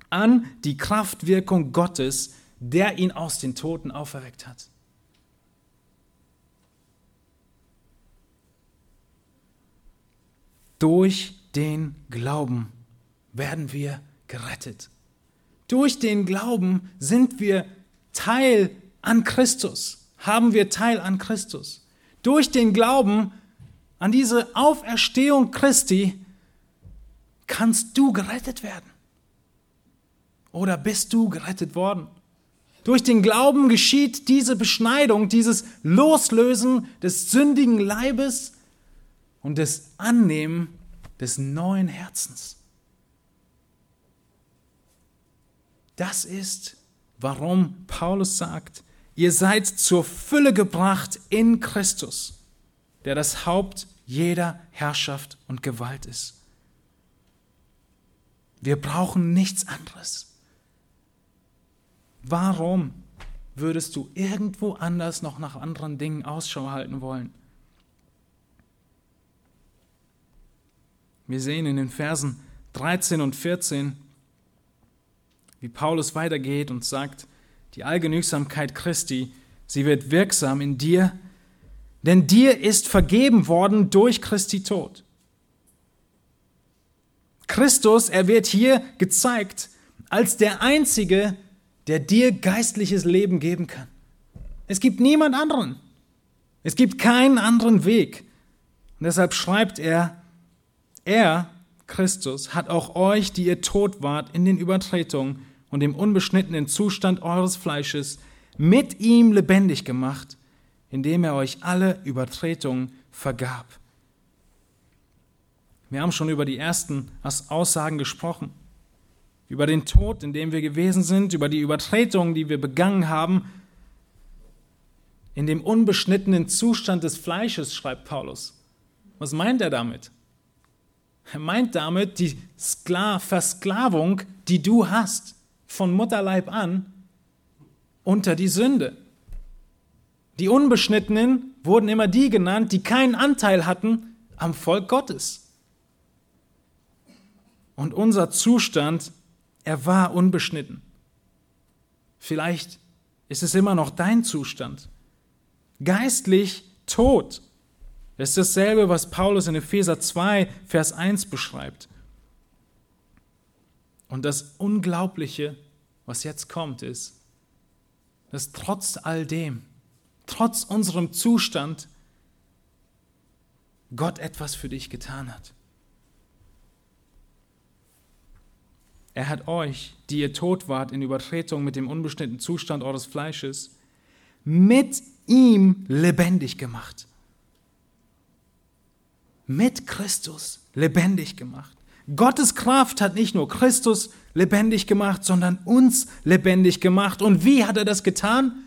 an die Kraftwirkung Gottes, der ihn aus den Toten auferweckt hat. Durch den Glauben werden wir gerettet. Durch den Glauben sind wir Teil an Christus, haben wir Teil an Christus. Durch den Glauben an diese Auferstehung Christi kannst du gerettet werden. Oder bist du gerettet worden? Durch den Glauben geschieht diese Beschneidung, dieses Loslösen des sündigen Leibes und das Annehmen des neuen Herzens. Das ist, warum Paulus sagt, ihr seid zur Fülle gebracht in Christus, der das Haupt jeder Herrschaft und Gewalt ist. Wir brauchen nichts anderes. Warum würdest du irgendwo anders noch nach anderen Dingen Ausschau halten wollen? Wir sehen in den Versen 13 und 14, wie Paulus weitergeht und sagt, die Allgenügsamkeit Christi, sie wird wirksam in dir, denn dir ist vergeben worden durch Christi Tod. Christus, er wird hier gezeigt als der Einzige, der dir geistliches Leben geben kann. Es gibt niemand anderen. Es gibt keinen anderen Weg. Und deshalb schreibt er, er, Christus, hat auch euch, die ihr tot wart in den Übertretungen und im unbeschnittenen Zustand eures Fleisches, mit ihm lebendig gemacht, indem er euch alle Übertretungen vergab. Wir haben schon über die ersten Aussagen gesprochen über den Tod, in dem wir gewesen sind, über die Übertretungen, die wir begangen haben. In dem unbeschnittenen Zustand des Fleisches, schreibt Paulus. Was meint er damit? Er meint damit die Skla Versklavung, die du hast, von Mutterleib an, unter die Sünde. Die Unbeschnittenen wurden immer die genannt, die keinen Anteil hatten am Volk Gottes. Und unser Zustand er war unbeschnitten. Vielleicht ist es immer noch dein Zustand. Geistlich tot. Das ist dasselbe, was Paulus in Epheser 2, Vers 1 beschreibt. Und das Unglaubliche, was jetzt kommt, ist, dass trotz all dem, trotz unserem Zustand, Gott etwas für dich getan hat. Er hat euch, die ihr tot wart in Übertretung mit dem unbestimmten Zustand eures Fleisches, mit ihm lebendig gemacht. Mit Christus lebendig gemacht. Gottes Kraft hat nicht nur Christus lebendig gemacht, sondern uns lebendig gemacht. Und wie hat er das getan?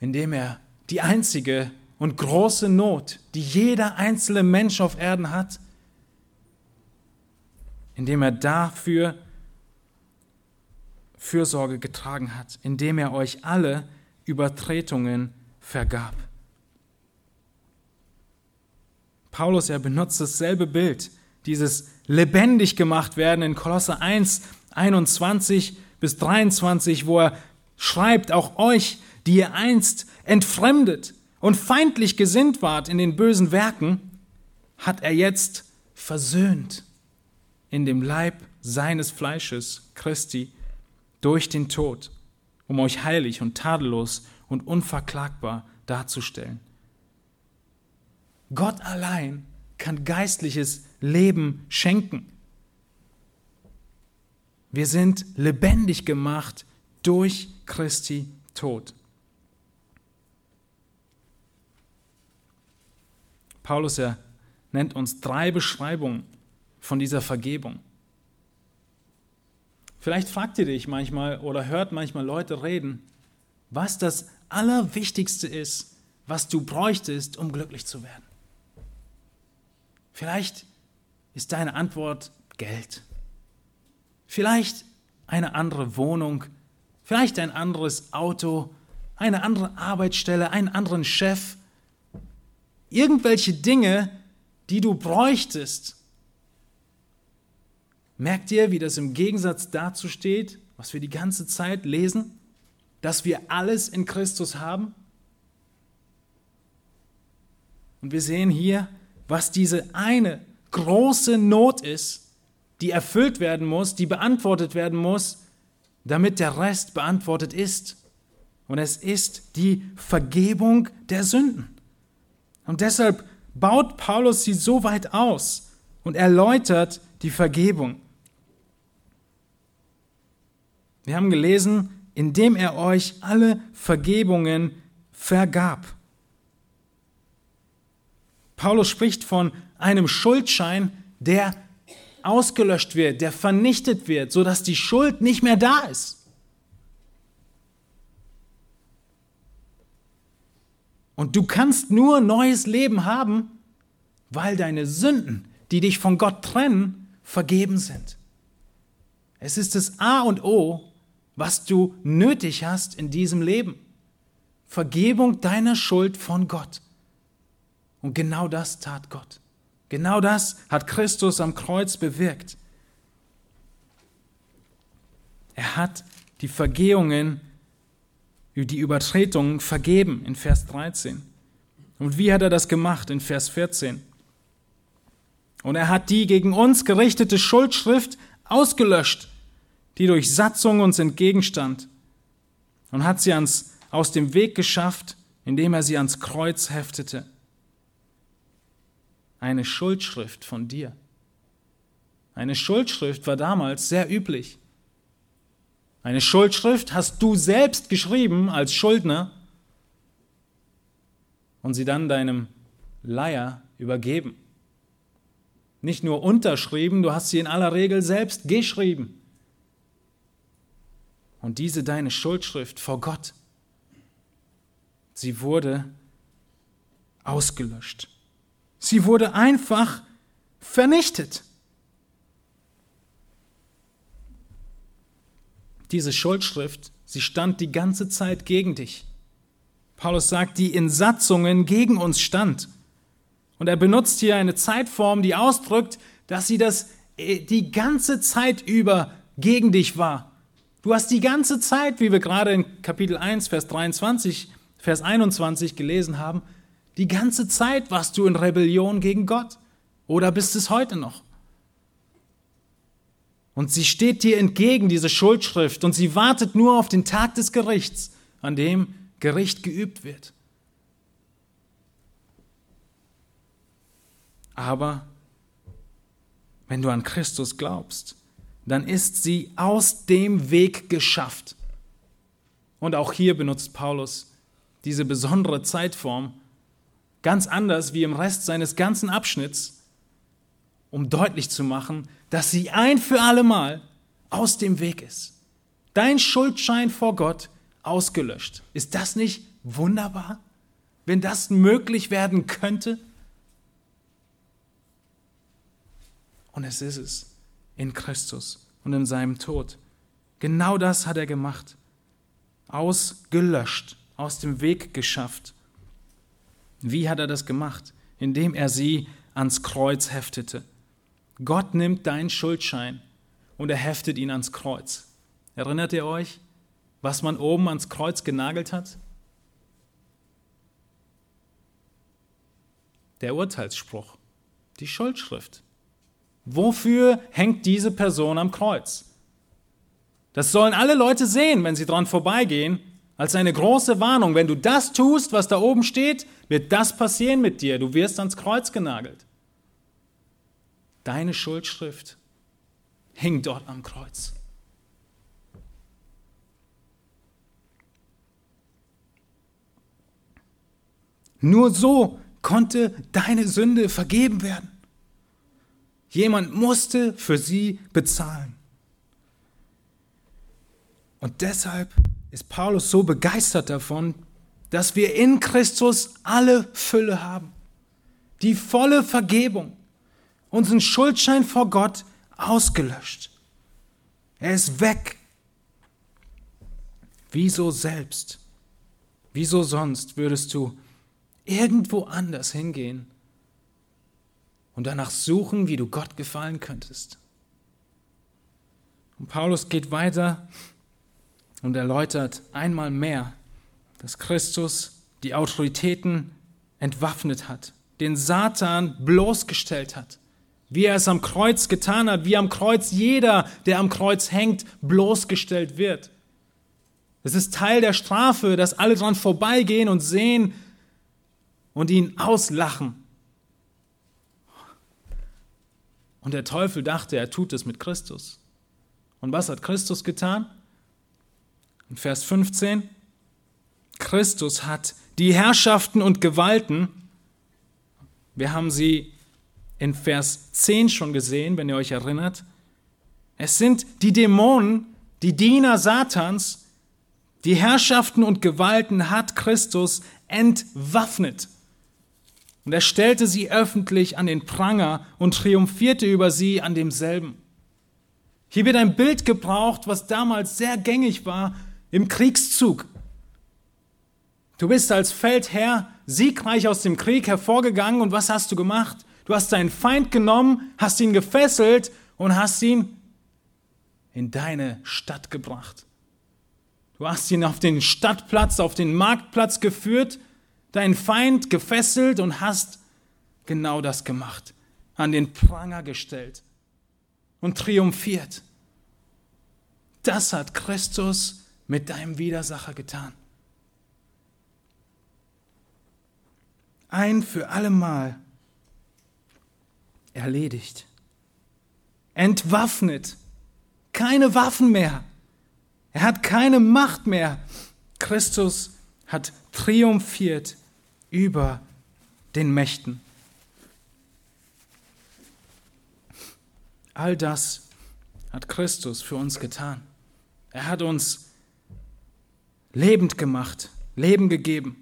Indem er die einzige und große Not, die jeder einzelne Mensch auf Erden hat, indem er dafür Fürsorge getragen hat, indem er euch alle Übertretungen vergab. Paulus, er benutzt dasselbe Bild, dieses lebendig gemacht werden in Kolosse 1, 21 bis 23, wo er schreibt, auch euch, die ihr einst entfremdet und feindlich gesinnt wart in den bösen Werken, hat er jetzt versöhnt in dem Leib seines Fleisches, Christi, durch den Tod, um euch heilig und tadellos und unverklagbar darzustellen. Gott allein kann geistliches Leben schenken. Wir sind lebendig gemacht durch Christi Tod. Paulus er nennt uns drei Beschreibungen von dieser Vergebung. Vielleicht fragt ihr dich manchmal oder hört manchmal Leute reden, was das Allerwichtigste ist, was du bräuchtest, um glücklich zu werden. Vielleicht ist deine Antwort Geld. Vielleicht eine andere Wohnung, vielleicht ein anderes Auto, eine andere Arbeitsstelle, einen anderen Chef. Irgendwelche Dinge, die du bräuchtest. Merkt ihr, wie das im Gegensatz dazu steht, was wir die ganze Zeit lesen? Dass wir alles in Christus haben? Und wir sehen hier, was diese eine große Not ist, die erfüllt werden muss, die beantwortet werden muss, damit der Rest beantwortet ist. Und es ist die Vergebung der Sünden. Und deshalb baut Paulus sie so weit aus und erläutert die Vergebung. Wir haben gelesen, indem er euch alle Vergebungen vergab. Paulus spricht von einem Schuldschein, der ausgelöscht wird, der vernichtet wird, sodass die Schuld nicht mehr da ist. Und du kannst nur neues Leben haben, weil deine Sünden, die dich von Gott trennen, vergeben sind. Es ist das A und O, was du nötig hast in diesem Leben. Vergebung deiner Schuld von Gott. Und genau das tat Gott. Genau das hat Christus am Kreuz bewirkt. Er hat die Vergehungen, die Übertretungen vergeben in Vers 13. Und wie hat er das gemacht in Vers 14? Und er hat die gegen uns gerichtete Schuldschrift ausgelöscht, die durch Satzung uns entgegenstand, und hat sie ans, aus dem Weg geschafft, indem er sie ans Kreuz heftete eine Schuldschrift von dir. Eine Schuldschrift war damals sehr üblich. Eine Schuldschrift hast du selbst geschrieben als Schuldner und sie dann deinem Leier übergeben. Nicht nur unterschrieben, du hast sie in aller Regel selbst geschrieben. Und diese deine Schuldschrift vor Gott, sie wurde ausgelöscht. Sie wurde einfach vernichtet. Diese Schuldschrift, sie stand die ganze Zeit gegen dich. Paulus sagt, die in Satzungen gegen uns stand. Und er benutzt hier eine Zeitform, die ausdrückt, dass sie das äh, die ganze Zeit über gegen dich war. Du hast die ganze Zeit, wie wir gerade in Kapitel 1, Vers 23, Vers 21 gelesen haben, die ganze Zeit warst du in Rebellion gegen Gott oder bist es heute noch? Und sie steht dir entgegen, diese Schuldschrift, und sie wartet nur auf den Tag des Gerichts, an dem Gericht geübt wird. Aber wenn du an Christus glaubst, dann ist sie aus dem Weg geschafft. Und auch hier benutzt Paulus diese besondere Zeitform, ganz anders wie im Rest seines ganzen Abschnitts, um deutlich zu machen, dass sie ein für allemal aus dem Weg ist. Dein Schuldschein vor Gott ausgelöscht. Ist das nicht wunderbar, wenn das möglich werden könnte? Und es ist es in Christus und in seinem Tod. Genau das hat er gemacht. Ausgelöscht, aus dem Weg geschafft. Wie hat er das gemacht? Indem er sie ans Kreuz heftete. Gott nimmt deinen Schuldschein und er heftet ihn ans Kreuz. Erinnert ihr euch, was man oben ans Kreuz genagelt hat? Der Urteilsspruch, die Schuldschrift. Wofür hängt diese Person am Kreuz? Das sollen alle Leute sehen, wenn sie dran vorbeigehen als eine große Warnung, wenn du das tust, was da oben steht, wird das passieren mit dir. Du wirst ans Kreuz genagelt. Deine Schuldschrift hing dort am Kreuz. Nur so konnte deine Sünde vergeben werden. Jemand musste für sie bezahlen. Und deshalb ist Paulus so begeistert davon, dass wir in Christus alle Fülle haben. Die volle Vergebung, unseren Schuldschein vor Gott ausgelöscht. Er ist weg. Wieso selbst? Wieso sonst würdest du irgendwo anders hingehen und danach suchen, wie du Gott gefallen könntest? Und Paulus geht weiter und erläutert einmal mehr, dass Christus die Autoritäten entwaffnet hat, den Satan bloßgestellt hat, wie er es am Kreuz getan hat, wie am Kreuz jeder, der am Kreuz hängt, bloßgestellt wird. Es ist Teil der Strafe, dass alle dran vorbeigehen und sehen und ihn auslachen. Und der Teufel dachte, er tut es mit Christus. Und was hat Christus getan? In Vers 15, Christus hat die Herrschaften und Gewalten, wir haben sie in Vers 10 schon gesehen, wenn ihr euch erinnert, es sind die Dämonen, die Diener Satans, die Herrschaften und Gewalten hat Christus entwaffnet. Und er stellte sie öffentlich an den Pranger und triumphierte über sie an demselben. Hier wird ein Bild gebraucht, was damals sehr gängig war im Kriegszug. Du bist als Feldherr siegreich aus dem Krieg hervorgegangen und was hast du gemacht? Du hast deinen Feind genommen, hast ihn gefesselt und hast ihn in deine Stadt gebracht. Du hast ihn auf den Stadtplatz, auf den Marktplatz geführt, deinen Feind gefesselt und hast genau das gemacht, an den Pranger gestellt und triumphiert. Das hat Christus mit deinem Widersacher getan. Ein für allemal erledigt. Entwaffnet. Keine Waffen mehr. Er hat keine Macht mehr. Christus hat triumphiert über den Mächten. All das hat Christus für uns getan. Er hat uns lebend gemacht, Leben gegeben.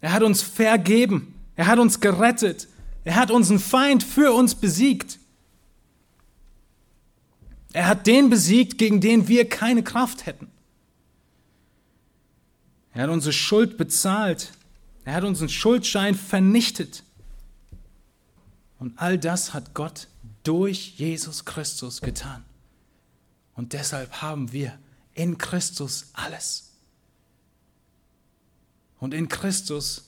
Er hat uns vergeben. Er hat uns gerettet. Er hat unseren Feind für uns besiegt. Er hat den besiegt, gegen den wir keine Kraft hätten. Er hat unsere Schuld bezahlt. Er hat unseren Schuldschein vernichtet. Und all das hat Gott durch Jesus Christus getan. Und deshalb haben wir in Christus alles. Und in Christus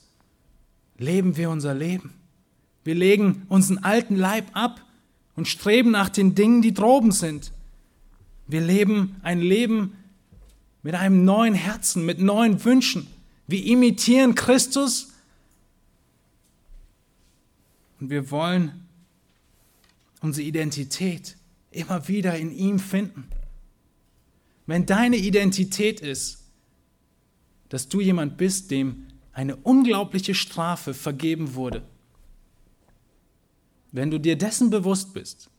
leben wir unser Leben. Wir legen unseren alten Leib ab und streben nach den Dingen, die droben sind. Wir leben ein Leben mit einem neuen Herzen, mit neuen Wünschen. Wir imitieren Christus und wir wollen unsere Identität immer wieder in ihm finden. Wenn deine Identität ist, dass du jemand bist, dem eine unglaubliche Strafe vergeben wurde. Wenn du dir dessen bewusst bist,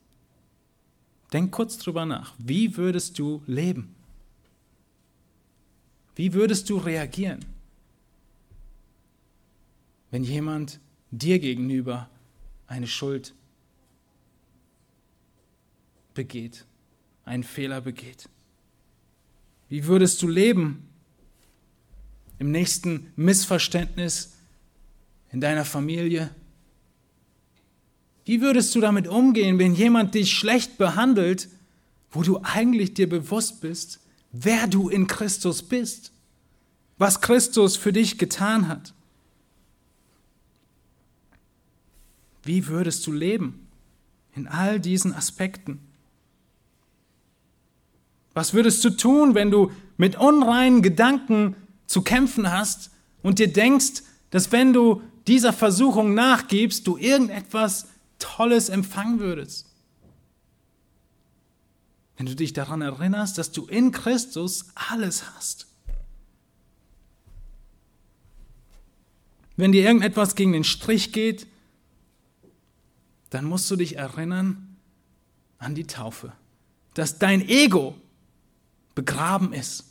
denk kurz drüber nach. Wie würdest du leben? Wie würdest du reagieren, wenn jemand dir gegenüber eine Schuld begeht, einen Fehler begeht? Wie würdest du leben, im nächsten Missverständnis in deiner Familie? Wie würdest du damit umgehen, wenn jemand dich schlecht behandelt, wo du eigentlich dir bewusst bist, wer du in Christus bist, was Christus für dich getan hat? Wie würdest du leben in all diesen Aspekten? Was würdest du tun, wenn du mit unreinen Gedanken zu kämpfen hast und dir denkst, dass wenn du dieser Versuchung nachgibst, du irgendetwas Tolles empfangen würdest. Wenn du dich daran erinnerst, dass du in Christus alles hast. wenn dir irgendetwas gegen den Strich geht, dann musst du dich erinnern an die Taufe, dass dein Ego begraben ist,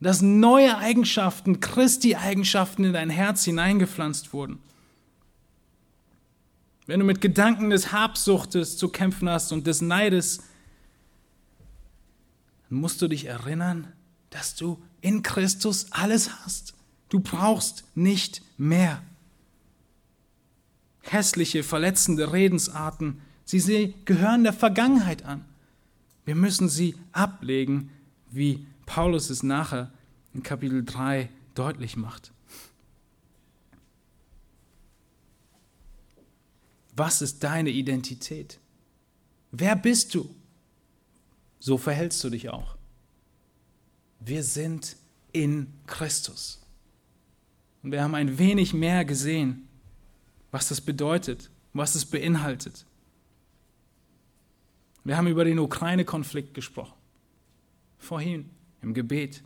dass neue Eigenschaften, Christi-Eigenschaften in dein Herz hineingepflanzt wurden. Wenn du mit Gedanken des Habsuchtes zu kämpfen hast und des Neides, dann musst du dich erinnern, dass du in Christus alles hast. Du brauchst nicht mehr. Hässliche, verletzende Redensarten, sie gehören der Vergangenheit an. Wir müssen sie ablegen, wie Paulus es nachher in Kapitel 3 deutlich macht. Was ist deine Identität? Wer bist du? So verhältst du dich auch. Wir sind in Christus. Und wir haben ein wenig mehr gesehen, was das bedeutet, was es beinhaltet. Wir haben über den Ukraine-Konflikt gesprochen. Vorhin im Gebet.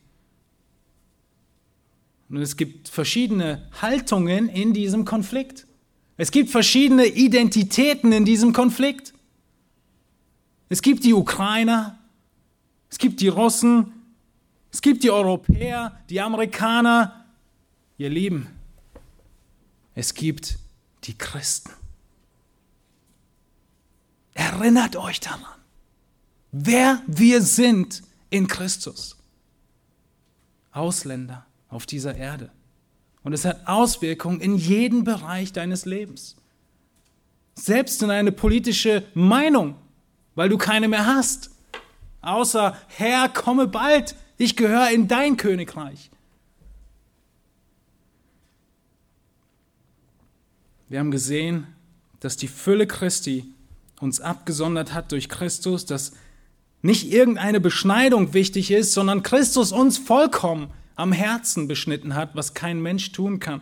Und es gibt verschiedene Haltungen in diesem Konflikt. Es gibt verschiedene Identitäten in diesem Konflikt. Es gibt die Ukrainer, es gibt die Russen, es gibt die Europäer, die Amerikaner, Ihr Lieben, es gibt die Christen. Erinnert euch daran, wer wir sind in Christus. Ausländer auf dieser Erde. Und es hat Auswirkungen in jeden Bereich deines Lebens. Selbst in eine politische Meinung, weil du keine mehr hast. Außer, Herr, komme bald, ich gehöre in dein Königreich. Wir haben gesehen, dass die Fülle Christi uns abgesondert hat durch Christus, dass nicht irgendeine Beschneidung wichtig ist, sondern Christus uns vollkommen am Herzen beschnitten hat, was kein Mensch tun kann.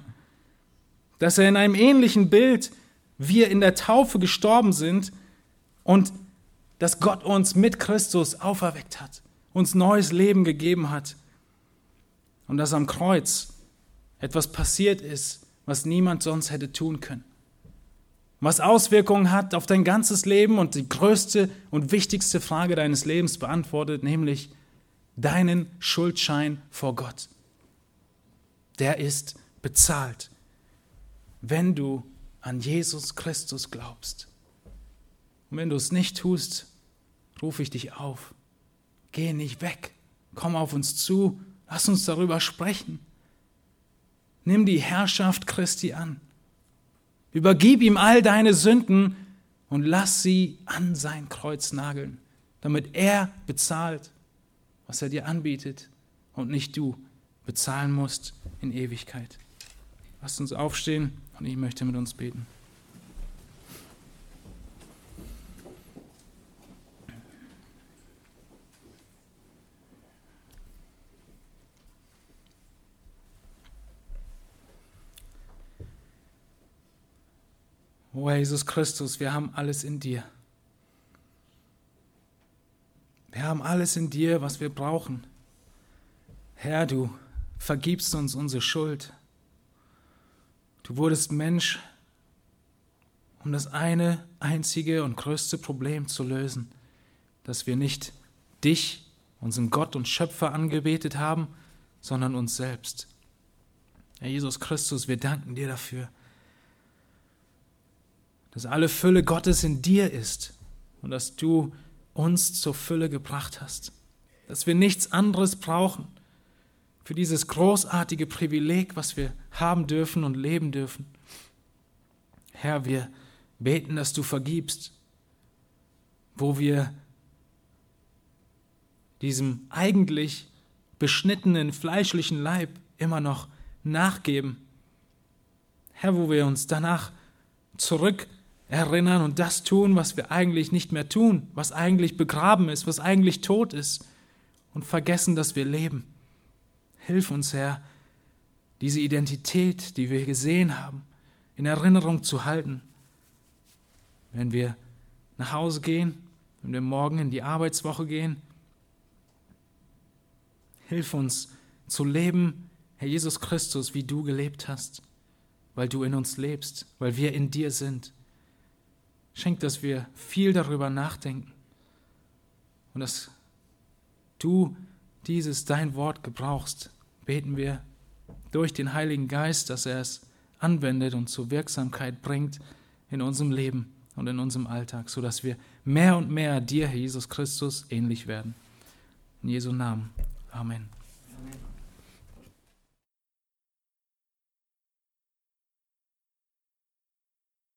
Dass er in einem ähnlichen Bild wir in der Taufe gestorben sind und dass Gott uns mit Christus auferweckt hat, uns neues Leben gegeben hat und dass am Kreuz etwas passiert ist, was niemand sonst hätte tun können. Was Auswirkungen hat auf dein ganzes Leben und die größte und wichtigste Frage deines Lebens beantwortet, nämlich deinen Schuldschein vor Gott. Der ist bezahlt, wenn du an Jesus Christus glaubst. Und wenn du es nicht tust, rufe ich dich auf. Geh nicht weg. Komm auf uns zu. Lass uns darüber sprechen. Nimm die Herrschaft Christi an. Übergib ihm all deine Sünden und lass sie an sein Kreuz nageln, damit er bezahlt, was er dir anbietet und nicht du bezahlen musst in Ewigkeit. Lasst uns aufstehen und ich möchte mit uns beten. O oh, Jesus Christus, wir haben alles in dir. Wir haben alles in dir, was wir brauchen. Herr, du vergibst uns unsere Schuld. Du wurdest Mensch, um das eine einzige und größte Problem zu lösen, dass wir nicht dich, unseren Gott und Schöpfer, angebetet haben, sondern uns selbst. Herr Jesus Christus, wir danken dir dafür dass alle Fülle Gottes in dir ist und dass du uns zur Fülle gebracht hast, dass wir nichts anderes brauchen für dieses großartige Privileg, was wir haben dürfen und leben dürfen. Herr, wir beten, dass du vergibst, wo wir diesem eigentlich beschnittenen fleischlichen Leib immer noch nachgeben. Herr, wo wir uns danach zurück erinnern und das tun, was wir eigentlich nicht mehr tun, was eigentlich begraben ist, was eigentlich tot ist und vergessen, dass wir leben. Hilf uns, Herr, diese Identität, die wir gesehen haben, in Erinnerung zu halten. Wenn wir nach Hause gehen, wenn wir morgen in die Arbeitswoche gehen, hilf uns zu leben, Herr Jesus Christus, wie du gelebt hast. weil du in uns lebst, weil wir in dir sind. Schenk, dass wir viel darüber nachdenken und dass du dieses dein Wort gebrauchst, beten wir durch den Heiligen Geist, dass er es anwendet und zur Wirksamkeit bringt in unserem Leben und in unserem Alltag, sodass wir mehr und mehr dir, Jesus Christus, ähnlich werden. In Jesu Namen. Amen.